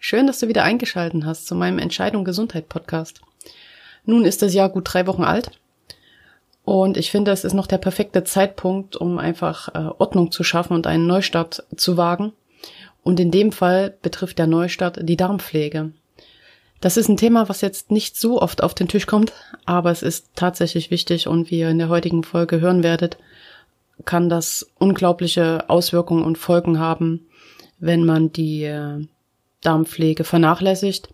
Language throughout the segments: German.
Schön, dass du wieder eingeschalten hast zu meinem Entscheidung Gesundheit Podcast. Nun ist das Jahr gut drei Wochen alt und ich finde, es ist noch der perfekte Zeitpunkt, um einfach äh, Ordnung zu schaffen und einen Neustart zu wagen. Und in dem Fall betrifft der Neustart die Darmpflege. Das ist ein Thema, was jetzt nicht so oft auf den Tisch kommt, aber es ist tatsächlich wichtig und wie ihr in der heutigen Folge hören werdet, kann das unglaubliche Auswirkungen und Folgen haben, wenn man die äh, Darmpflege vernachlässigt,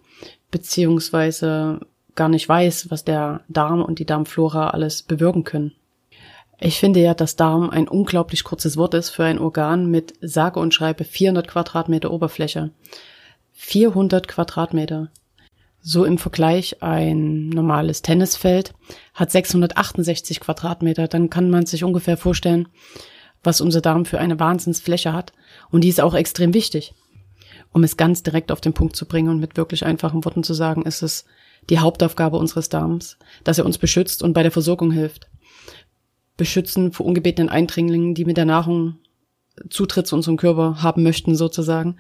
beziehungsweise gar nicht weiß, was der Darm und die Darmflora alles bewirken können. Ich finde ja, dass Darm ein unglaublich kurzes Wort ist für ein Organ mit sage und schreibe 400 Quadratmeter Oberfläche. 400 Quadratmeter. So im Vergleich ein normales Tennisfeld hat 668 Quadratmeter. Dann kann man sich ungefähr vorstellen, was unser Darm für eine Wahnsinnsfläche hat. Und die ist auch extrem wichtig um es ganz direkt auf den Punkt zu bringen und mit wirklich einfachen Worten zu sagen, ist es die Hauptaufgabe unseres Darms, dass er uns beschützt und bei der Versorgung hilft. Beschützen vor ungebetenen Eindringlingen, die mit der Nahrung Zutritt zu unserem Körper haben möchten, sozusagen.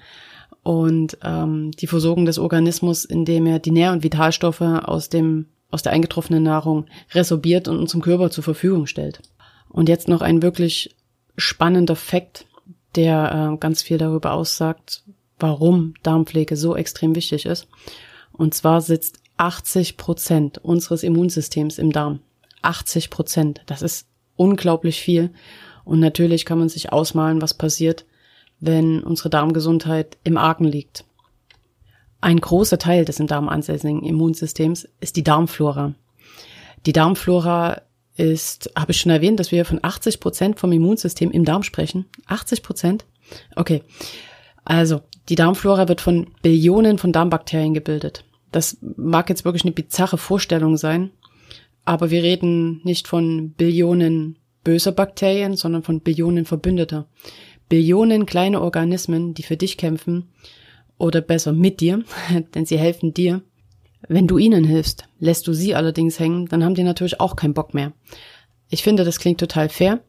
Und ähm, die Versorgung des Organismus, indem er die Nähr- und Vitalstoffe aus dem aus der eingetroffenen Nahrung resorbiert und unserem Körper zur Verfügung stellt. Und jetzt noch ein wirklich spannender Fakt, der äh, ganz viel darüber aussagt, warum Darmpflege so extrem wichtig ist. Und zwar sitzt 80 Prozent unseres Immunsystems im Darm. 80 Prozent. Das ist unglaublich viel. Und natürlich kann man sich ausmalen, was passiert, wenn unsere Darmgesundheit im Argen liegt. Ein großer Teil des im Darm ansässigen Immunsystems ist die Darmflora. Die Darmflora ist, habe ich schon erwähnt, dass wir von 80 Prozent vom Immunsystem im Darm sprechen. 80 Prozent? Okay. Also, die Darmflora wird von Billionen von Darmbakterien gebildet. Das mag jetzt wirklich eine bizarre Vorstellung sein, aber wir reden nicht von Billionen böser Bakterien, sondern von Billionen Verbündeter. Billionen kleine Organismen, die für dich kämpfen, oder besser mit dir, denn sie helfen dir. Wenn du ihnen hilfst, lässt du sie allerdings hängen, dann haben die natürlich auch keinen Bock mehr. Ich finde, das klingt total fair.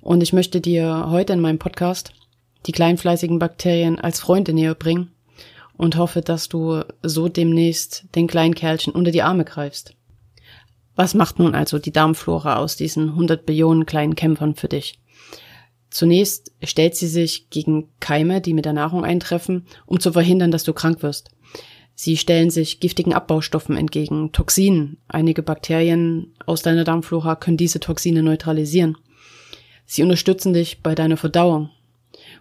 Und ich möchte dir heute in meinem Podcast die kleinfleißigen Bakterien als Freunde näher bringen und hoffe, dass du so demnächst den kleinen Kerlchen unter die Arme greifst. Was macht nun also die Darmflora aus diesen 100 Billionen kleinen Kämpfern für dich? Zunächst stellt sie sich gegen Keime, die mit der Nahrung eintreffen, um zu verhindern, dass du krank wirst. Sie stellen sich giftigen Abbaustoffen entgegen, Toxinen. Einige Bakterien aus deiner Darmflora können diese Toxine neutralisieren. Sie unterstützen dich bei deiner Verdauung,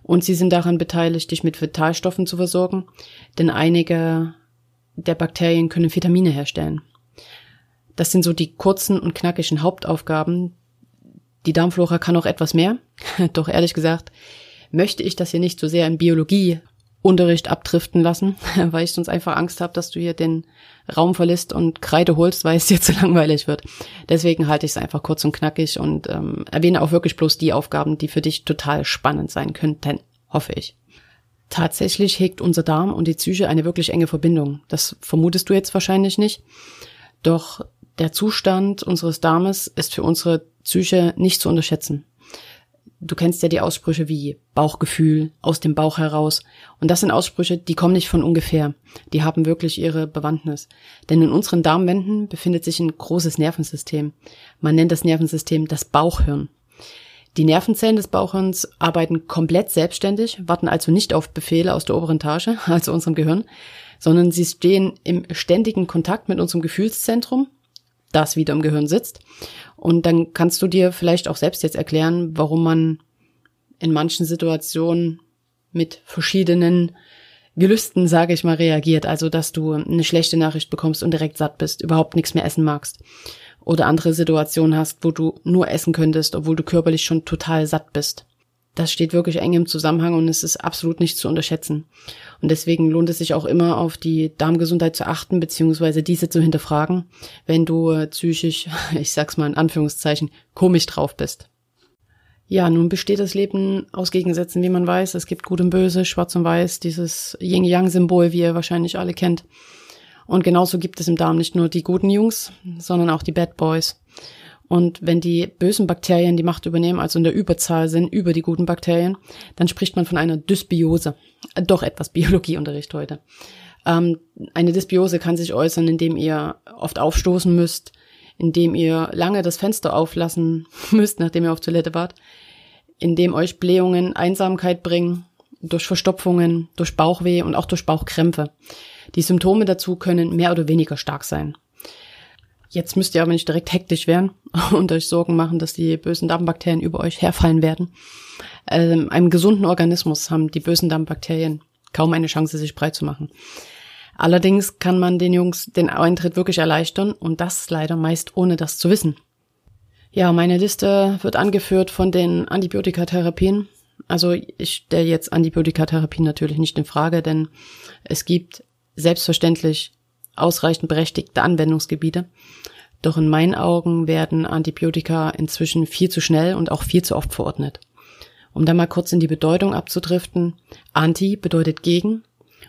und sie sind daran beteiligt, dich mit Vitalstoffen zu versorgen, denn einige der Bakterien können Vitamine herstellen. Das sind so die kurzen und knackigen Hauptaufgaben. Die Darmflora kann auch etwas mehr, doch ehrlich gesagt möchte ich das hier nicht so sehr in Biologie Unterricht abdriften lassen, weil ich sonst einfach Angst habe, dass du hier den Raum verlässt und Kreide holst, weil es dir zu langweilig wird. Deswegen halte ich es einfach kurz und knackig und ähm, erwähne auch wirklich bloß die Aufgaben, die für dich total spannend sein könnten, hoffe ich. Tatsächlich hegt unser Darm und die Psyche eine wirklich enge Verbindung. Das vermutest du jetzt wahrscheinlich nicht. Doch der Zustand unseres Darmes ist für unsere Psyche nicht zu unterschätzen. Du kennst ja die Aussprüche wie Bauchgefühl, aus dem Bauch heraus. Und das sind Aussprüche, die kommen nicht von ungefähr. Die haben wirklich ihre Bewandtnis. Denn in unseren Darmwänden befindet sich ein großes Nervensystem. Man nennt das Nervensystem das Bauchhirn. Die Nervenzellen des Bauchhirns arbeiten komplett selbstständig, warten also nicht auf Befehle aus der oberen Etage, also unserem Gehirn, sondern sie stehen im ständigen Kontakt mit unserem Gefühlszentrum, das wieder im Gehirn sitzt und dann kannst du dir vielleicht auch selbst jetzt erklären, warum man in manchen Situationen mit verschiedenen Gelüsten, sage ich mal, reagiert. Also, dass du eine schlechte Nachricht bekommst und direkt satt bist, überhaupt nichts mehr essen magst. Oder andere Situationen hast, wo du nur essen könntest, obwohl du körperlich schon total satt bist. Das steht wirklich eng im Zusammenhang und es ist absolut nicht zu unterschätzen. Und deswegen lohnt es sich auch immer auf die Darmgesundheit zu achten, beziehungsweise diese zu hinterfragen, wenn du psychisch, ich sag's mal in Anführungszeichen, komisch drauf bist. Ja, nun besteht das Leben aus Gegensätzen, wie man weiß. Es gibt Gut und Böse, Schwarz und Weiß, dieses Yin-Yang-Symbol, wie ihr wahrscheinlich alle kennt. Und genauso gibt es im Darm nicht nur die guten Jungs, sondern auch die Bad Boys. Und wenn die bösen Bakterien die Macht übernehmen, also in der Überzahl sind über die guten Bakterien, dann spricht man von einer Dysbiose. Äh, doch etwas Biologieunterricht heute. Ähm, eine Dysbiose kann sich äußern, indem ihr oft aufstoßen müsst, indem ihr lange das Fenster auflassen müsst, nachdem ihr auf Toilette wart, indem euch Blähungen Einsamkeit bringen, durch Verstopfungen, durch Bauchweh und auch durch Bauchkrämpfe. Die Symptome dazu können mehr oder weniger stark sein. Jetzt müsst ihr aber nicht direkt hektisch werden und euch Sorgen machen, dass die bösen Darmbakterien über euch herfallen werden. Ähm, einem gesunden Organismus haben die bösen Darmbakterien kaum eine Chance, sich breit zu machen. Allerdings kann man den Jungs den Eintritt wirklich erleichtern und das leider meist ohne das zu wissen. Ja, meine Liste wird angeführt von den Antibiotikatherapien. Also ich stelle jetzt Antibiotikatherapien natürlich nicht in Frage, denn es gibt selbstverständlich ausreichend berechtigte Anwendungsgebiete. Doch in meinen Augen werden Antibiotika inzwischen viel zu schnell und auch viel zu oft verordnet. Um da mal kurz in die Bedeutung abzudriften. Anti bedeutet gegen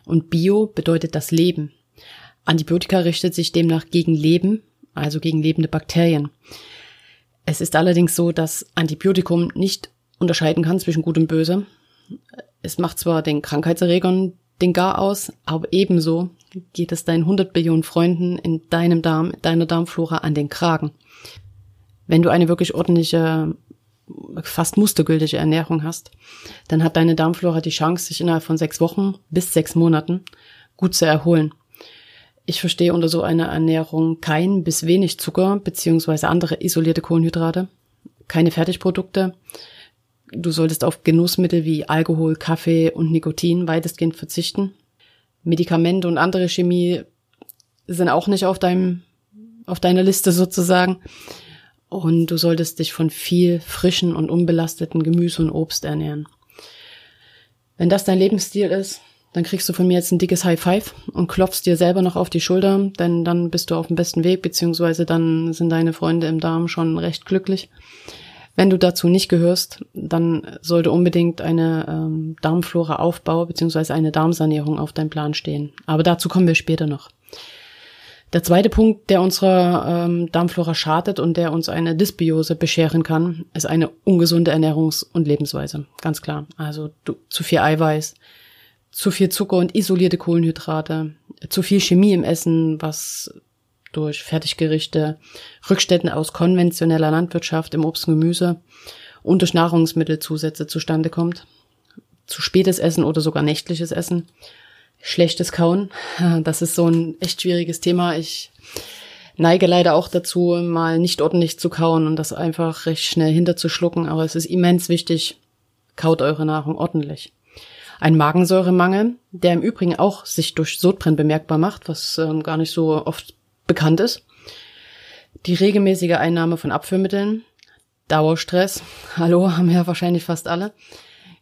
und Bio bedeutet das Leben. Antibiotika richtet sich demnach gegen Leben, also gegen lebende Bakterien. Es ist allerdings so, dass Antibiotikum nicht unterscheiden kann zwischen Gut und Böse. Es macht zwar den Krankheitserregern den Gar aus, aber ebenso geht es deinen 100 Billionen Freunden in deinem Darm, deiner Darmflora an den Kragen. Wenn du eine wirklich ordentliche, fast mustergültige Ernährung hast, dann hat deine Darmflora die Chance, sich innerhalb von sechs Wochen bis sechs Monaten gut zu erholen. Ich verstehe unter so einer Ernährung kein bis wenig Zucker beziehungsweise andere isolierte Kohlenhydrate, keine Fertigprodukte. Du solltest auf Genussmittel wie Alkohol, Kaffee und Nikotin weitestgehend verzichten. Medikamente und andere Chemie sind auch nicht auf deinem, auf deiner Liste sozusagen. Und du solltest dich von viel frischen und unbelasteten Gemüse und Obst ernähren. Wenn das dein Lebensstil ist, dann kriegst du von mir jetzt ein dickes High Five und klopfst dir selber noch auf die Schulter, denn dann bist du auf dem besten Weg, beziehungsweise dann sind deine Freunde im Darm schon recht glücklich. Wenn du dazu nicht gehörst, dann sollte unbedingt eine ähm, Darmflora-Aufbau beziehungsweise eine Darmsanierung auf deinem Plan stehen. Aber dazu kommen wir später noch. Der zweite Punkt, der unserer ähm, Darmflora schadet und der uns eine Dysbiose bescheren kann, ist eine ungesunde Ernährungs- und Lebensweise. Ganz klar. Also du, zu viel Eiweiß, zu viel Zucker und isolierte Kohlenhydrate, zu viel Chemie im Essen, was durch Fertiggerichte, Rückständen aus konventioneller Landwirtschaft im Obst und Gemüse und durch Nahrungsmittelzusätze zustande kommt. Zu spätes Essen oder sogar nächtliches Essen. Schlechtes Kauen, das ist so ein echt schwieriges Thema. Ich neige leider auch dazu, mal nicht ordentlich zu kauen und das einfach recht schnell hinterzuschlucken, aber es ist immens wichtig, kaut eure Nahrung ordentlich. Ein Magensäuremangel, der im Übrigen auch sich durch Sodbrennen bemerkbar macht, was ähm, gar nicht so oft bekannt ist. Die regelmäßige Einnahme von Abführmitteln, Dauerstress, hallo, haben ja wahrscheinlich fast alle.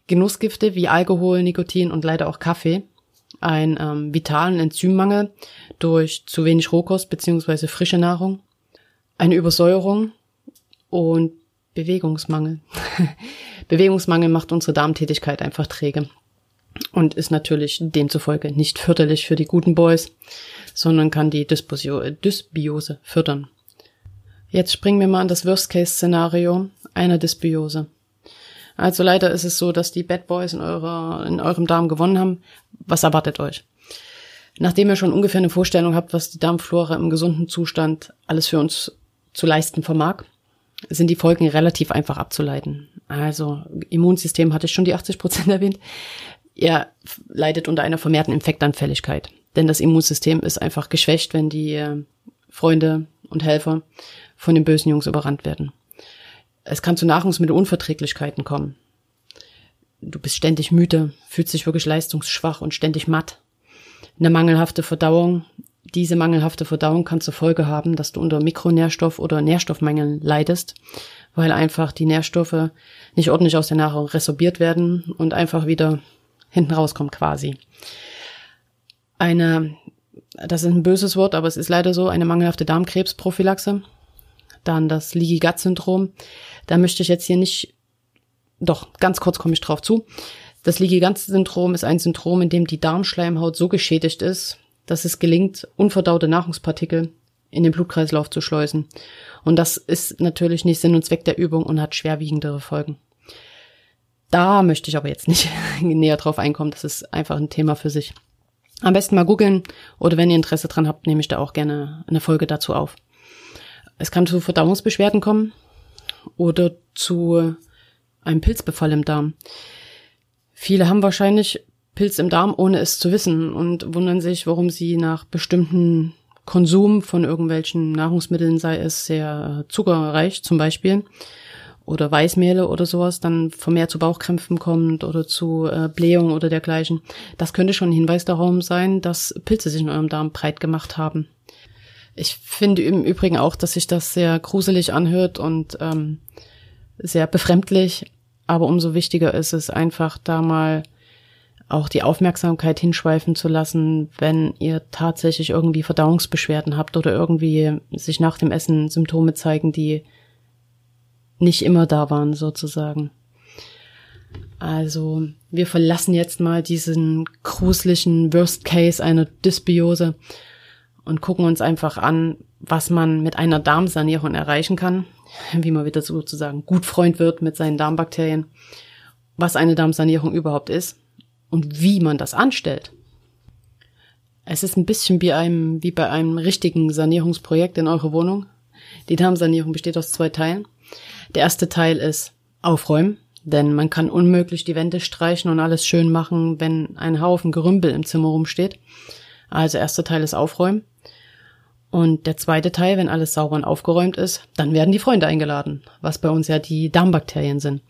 Genussgifte wie Alkohol, Nikotin und leider auch Kaffee. Ein ähm, vitalen Enzymmangel durch zu wenig Rohkost beziehungsweise frische Nahrung. Eine Übersäuerung und Bewegungsmangel. Bewegungsmangel macht unsere Darmtätigkeit einfach träge und ist natürlich demzufolge nicht förderlich für die guten Boys, sondern kann die Dysbiose fördern. Jetzt springen wir mal an das Worst-Case-Szenario einer Dysbiose. Also leider ist es so, dass die Bad Boys in, eurer, in eurem Darm gewonnen haben. Was erwartet euch? Nachdem ihr schon ungefähr eine Vorstellung habt, was die Darmflora im gesunden Zustand alles für uns zu leisten vermag, sind die Folgen relativ einfach abzuleiten. Also Immunsystem hatte ich schon die 80 Prozent erwähnt. Er leidet unter einer vermehrten Infektanfälligkeit. Denn das Immunsystem ist einfach geschwächt, wenn die äh, Freunde und Helfer von den bösen Jungs überrannt werden. Es kann zu Nahrungsmittelunverträglichkeiten kommen. Du bist ständig müde, fühlst dich wirklich leistungsschwach und ständig matt. Eine mangelhafte Verdauung Diese mangelhafte Verdauung kann zur Folge haben, dass du unter Mikronährstoff- oder Nährstoffmängeln leidest, weil einfach die Nährstoffe nicht ordentlich aus der Nahrung resorbiert werden und einfach wieder hinten rauskommt quasi. Eine, das ist ein böses Wort, aber es ist leider so, eine mangelhafte Darmkrebsprophylaxe. Dann das Leaky Gut Syndrom. Da möchte ich jetzt hier nicht, doch, ganz kurz komme ich drauf zu. Das Leaky Gut Syndrom ist ein Syndrom, in dem die Darmschleimhaut so geschädigt ist, dass es gelingt, unverdaute Nahrungspartikel in den Blutkreislauf zu schleusen. Und das ist natürlich nicht Sinn und Zweck der Übung und hat schwerwiegendere Folgen. Da möchte ich aber jetzt nicht näher drauf einkommen. Das ist einfach ein Thema für sich. Am besten mal googeln oder wenn ihr Interesse dran habt, nehme ich da auch gerne eine Folge dazu auf. Es kann zu Verdauungsbeschwerden kommen oder zu einem Pilzbefall im Darm. Viele haben wahrscheinlich Pilz im Darm, ohne es zu wissen und wundern sich, warum sie nach bestimmten Konsum von irgendwelchen Nahrungsmitteln, sei es sehr zuckerreich zum Beispiel, oder Weißmehle oder sowas dann vermehrt zu Bauchkrämpfen kommt oder zu äh, Blähung oder dergleichen. Das könnte schon ein Hinweis darauf sein, dass Pilze sich in eurem Darm breit gemacht haben. Ich finde im Übrigen auch, dass sich das sehr gruselig anhört und ähm, sehr befremdlich. Aber umso wichtiger ist es einfach da mal auch die Aufmerksamkeit hinschweifen zu lassen, wenn ihr tatsächlich irgendwie Verdauungsbeschwerden habt oder irgendwie sich nach dem Essen Symptome zeigen, die nicht immer da waren, sozusagen. Also, wir verlassen jetzt mal diesen gruseligen Worst Case einer Dysbiose und gucken uns einfach an, was man mit einer Darmsanierung erreichen kann, wie man wieder sozusagen gut Freund wird mit seinen Darmbakterien, was eine Darmsanierung überhaupt ist und wie man das anstellt. Es ist ein bisschen wie, einem, wie bei einem richtigen Sanierungsprojekt in eurer Wohnung. Die Darmsanierung besteht aus zwei Teilen. Der erste Teil ist aufräumen, denn man kann unmöglich die Wände streichen und alles schön machen, wenn ein Haufen Gerümpel im Zimmer rumsteht. Also erster Teil ist aufräumen. Und der zweite Teil, wenn alles sauber und aufgeräumt ist, dann werden die Freunde eingeladen, was bei uns ja die Darmbakterien sind.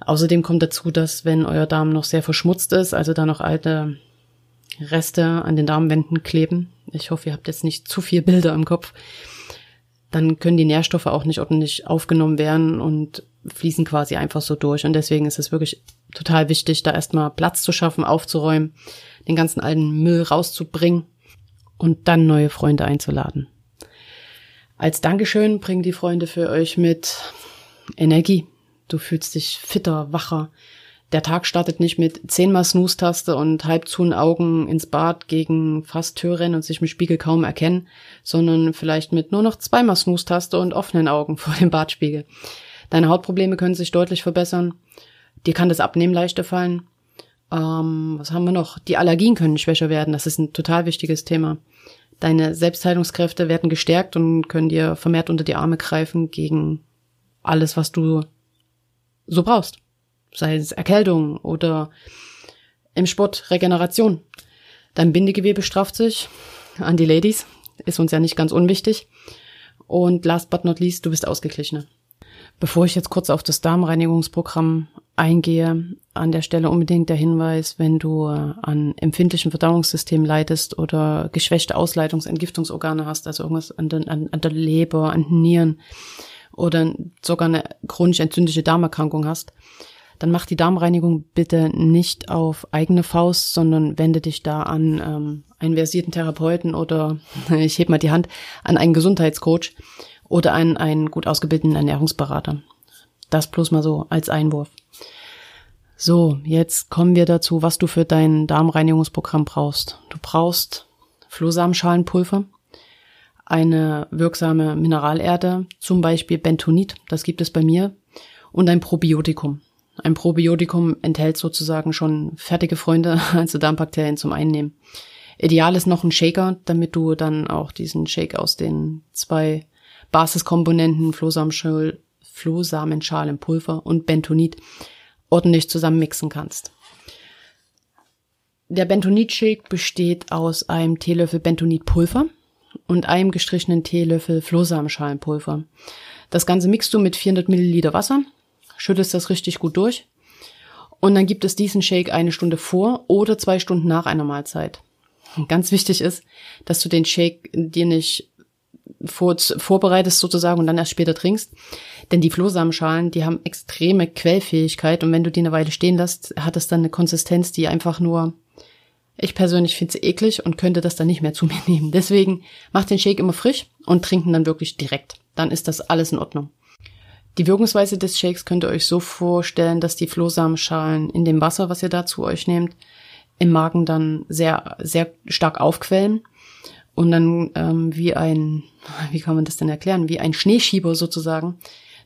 Außerdem kommt dazu, dass wenn euer Darm noch sehr verschmutzt ist, also da noch alte Reste an den Darmwänden kleben, ich hoffe, ihr habt jetzt nicht zu viel Bilder im Kopf, dann können die Nährstoffe auch nicht ordentlich aufgenommen werden und fließen quasi einfach so durch. Und deswegen ist es wirklich total wichtig, da erstmal Platz zu schaffen, aufzuräumen, den ganzen alten Müll rauszubringen und dann neue Freunde einzuladen. Als Dankeschön bringen die Freunde für euch mit Energie. Du fühlst dich fitter, wacher, der Tag startet nicht mit zehnmal Snooze-Taste und halb zu Augen ins Bad gegen fast Tür rennen und sich im Spiegel kaum erkennen, sondern vielleicht mit nur noch zweimal Snooze-Taste und offenen Augen vor dem Badspiegel. Deine Hautprobleme können sich deutlich verbessern. Dir kann das Abnehmen leichter fallen. Ähm, was haben wir noch? Die Allergien können schwächer werden. Das ist ein total wichtiges Thema. Deine Selbstheilungskräfte werden gestärkt und können dir vermehrt unter die Arme greifen gegen alles, was du so brauchst sei es Erkältung oder im Sport Regeneration. Dein Bindegewebe strafft sich an die Ladies, ist uns ja nicht ganz unwichtig. Und last but not least, du bist ausgeglichener. Bevor ich jetzt kurz auf das Darmreinigungsprogramm eingehe, an der Stelle unbedingt der Hinweis, wenn du an empfindlichen Verdauungssystemen leidest oder geschwächte Ausleitungs-Entgiftungsorgane hast, also irgendwas an der, an, an der Leber, an den Nieren oder sogar eine chronisch entzündliche Darmerkrankung hast, dann mach die Darmreinigung bitte nicht auf eigene Faust, sondern wende dich da an ähm, einen versierten Therapeuten oder ich heb mal die Hand an einen Gesundheitscoach oder an einen gut ausgebildeten Ernährungsberater. Das bloß mal so als Einwurf. So, jetzt kommen wir dazu, was du für dein Darmreinigungsprogramm brauchst. Du brauchst Flohsamenschalenpulver, eine wirksame Mineralerde, zum Beispiel Bentonit, das gibt es bei mir, und ein Probiotikum. Ein Probiotikum enthält sozusagen schon fertige Freunde, also Darmbakterien zum Einnehmen. Ideal ist noch ein Shaker, damit du dann auch diesen Shake aus den zwei Basiskomponenten Flohsamenschal, Flohsamenschal im Pulver und Bentonit ordentlich zusammen mixen kannst. Der Bentonit-Shake besteht aus einem Teelöffel Bentonitpulver und einem gestrichenen Teelöffel Flohsamenschalenpulver. Das Ganze mixt du mit 400 Milliliter Wasser schüttest das richtig gut durch. Und dann gibt es diesen Shake eine Stunde vor oder zwei Stunden nach einer Mahlzeit. ganz wichtig ist, dass du den Shake dir nicht vor, vorbereitest sozusagen und dann erst später trinkst. Denn die Flohsamenschalen, die haben extreme Quellfähigkeit und wenn du die eine Weile stehen lässt, hat es dann eine Konsistenz, die einfach nur, ich persönlich finde sie eklig und könnte das dann nicht mehr zu mir nehmen. Deswegen mach den Shake immer frisch und trinken dann wirklich direkt. Dann ist das alles in Ordnung. Die Wirkungsweise des Shakes könnt ihr euch so vorstellen, dass die Flohsamenschalen in dem Wasser, was ihr da zu euch nehmt, im Magen dann sehr, sehr stark aufquellen und dann ähm, wie ein, wie kann man das denn erklären, wie ein Schneeschieber sozusagen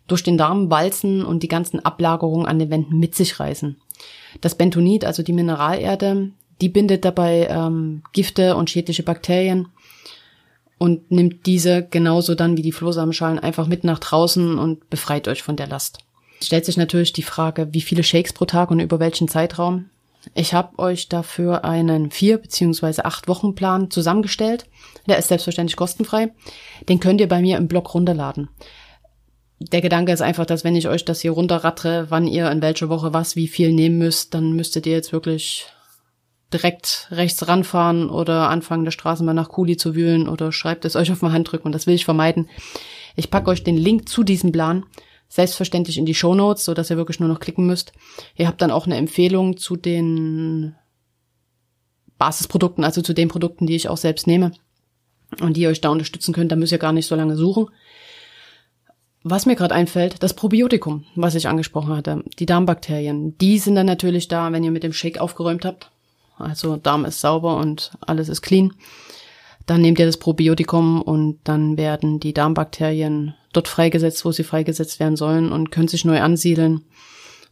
durch den Darm walzen und die ganzen Ablagerungen an den Wänden mit sich reißen. Das Bentonit, also die Mineralerde, die bindet dabei ähm, Gifte und schädliche Bakterien und nimmt diese genauso dann wie die Flohsamenschalen einfach mit nach draußen und befreit euch von der Last. Stellt sich natürlich die Frage, wie viele Shakes pro Tag und über welchen Zeitraum. Ich habe euch dafür einen vier beziehungsweise acht Wochen Plan zusammengestellt. Der ist selbstverständlich kostenfrei. Den könnt ihr bei mir im Blog runterladen. Der Gedanke ist einfach, dass wenn ich euch das hier runterrattere, wann ihr in welcher Woche was wie viel nehmen müsst, dann müsstet ihr jetzt wirklich direkt rechts ranfahren oder anfangen, der Straßenbahn nach Kuli zu wühlen oder schreibt es euch auf den Handdrücken und das will ich vermeiden. Ich packe euch den Link zu diesem Plan selbstverständlich in die Show Notes, so ihr wirklich nur noch klicken müsst. Ihr habt dann auch eine Empfehlung zu den Basisprodukten, also zu den Produkten, die ich auch selbst nehme und die ihr euch da unterstützen könnt. Da müsst ihr gar nicht so lange suchen. Was mir gerade einfällt, das Probiotikum, was ich angesprochen hatte, die Darmbakterien, die sind dann natürlich da, wenn ihr mit dem Shake aufgeräumt habt. Also Darm ist sauber und alles ist clean. Dann nehmt ihr das Probiotikum und dann werden die Darmbakterien dort freigesetzt, wo sie freigesetzt werden sollen und können sich neu ansiedeln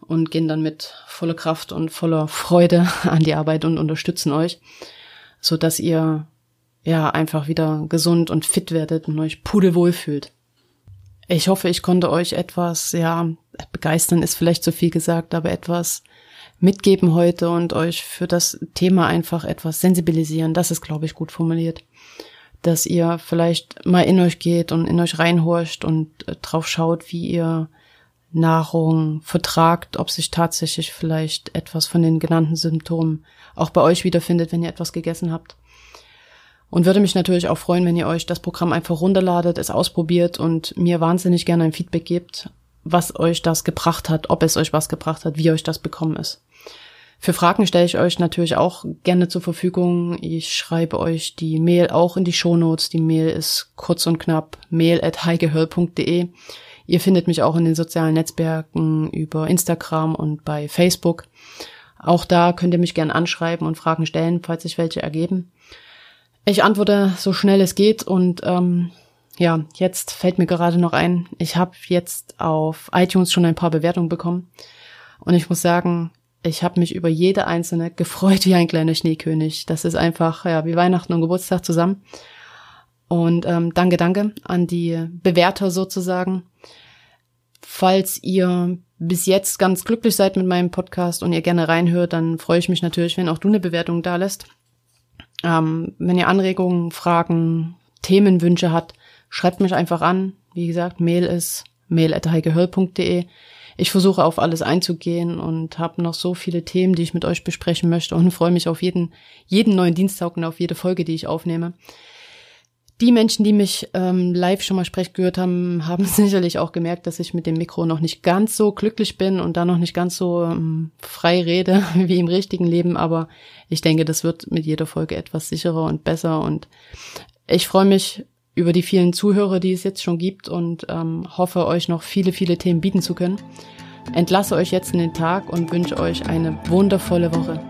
und gehen dann mit voller Kraft und voller Freude an die Arbeit und unterstützen euch, so dass ihr ja einfach wieder gesund und fit werdet und euch pudelwohl fühlt. Ich hoffe, ich konnte euch etwas, ja, begeistern ist vielleicht zu viel gesagt, aber etwas mitgeben heute und euch für das Thema einfach etwas sensibilisieren. Das ist, glaube ich, gut formuliert dass ihr vielleicht mal in euch geht und in euch reinhorcht und äh, drauf schaut, wie ihr Nahrung vertragt, ob sich tatsächlich vielleicht etwas von den genannten Symptomen auch bei euch wiederfindet, wenn ihr etwas gegessen habt. Und würde mich natürlich auch freuen, wenn ihr euch das Programm einfach runterladet, es ausprobiert und mir wahnsinnig gerne ein Feedback gebt, was euch das gebracht hat, ob es euch was gebracht hat, wie euch das bekommen ist. Für Fragen stelle ich euch natürlich auch gerne zur Verfügung. Ich schreibe euch die Mail auch in die Shownotes. Die Mail ist kurz und knapp mail at heigehörl.de. Ihr findet mich auch in den sozialen Netzwerken über Instagram und bei Facebook. Auch da könnt ihr mich gerne anschreiben und Fragen stellen, falls sich welche ergeben. Ich antworte so schnell es geht und ähm, ja, jetzt fällt mir gerade noch ein, ich habe jetzt auf iTunes schon ein paar Bewertungen bekommen und ich muss sagen, ich habe mich über jede einzelne gefreut wie ein kleiner Schneekönig. Das ist einfach ja wie Weihnachten und Geburtstag zusammen. Und ähm, danke, danke an die Bewerter sozusagen. Falls ihr bis jetzt ganz glücklich seid mit meinem Podcast und ihr gerne reinhört, dann freue ich mich natürlich, wenn auch du eine Bewertung da lässt. Ähm, wenn ihr Anregungen, Fragen, Themenwünsche habt, schreibt mich einfach an. Wie gesagt, Mail ist mail.heigehöll.de. Ich versuche auf alles einzugehen und habe noch so viele Themen, die ich mit euch besprechen möchte und freue mich auf jeden, jeden neuen Dienstag und auf jede Folge, die ich aufnehme. Die Menschen, die mich ähm, live schon mal sprechen gehört haben, haben sicherlich auch gemerkt, dass ich mit dem Mikro noch nicht ganz so glücklich bin und da noch nicht ganz so ähm, frei rede wie im richtigen Leben. Aber ich denke, das wird mit jeder Folge etwas sicherer und besser. Und ich freue mich über die vielen Zuhörer, die es jetzt schon gibt und ähm, hoffe, euch noch viele, viele Themen bieten zu können. Entlasse euch jetzt in den Tag und wünsche euch eine wundervolle Woche.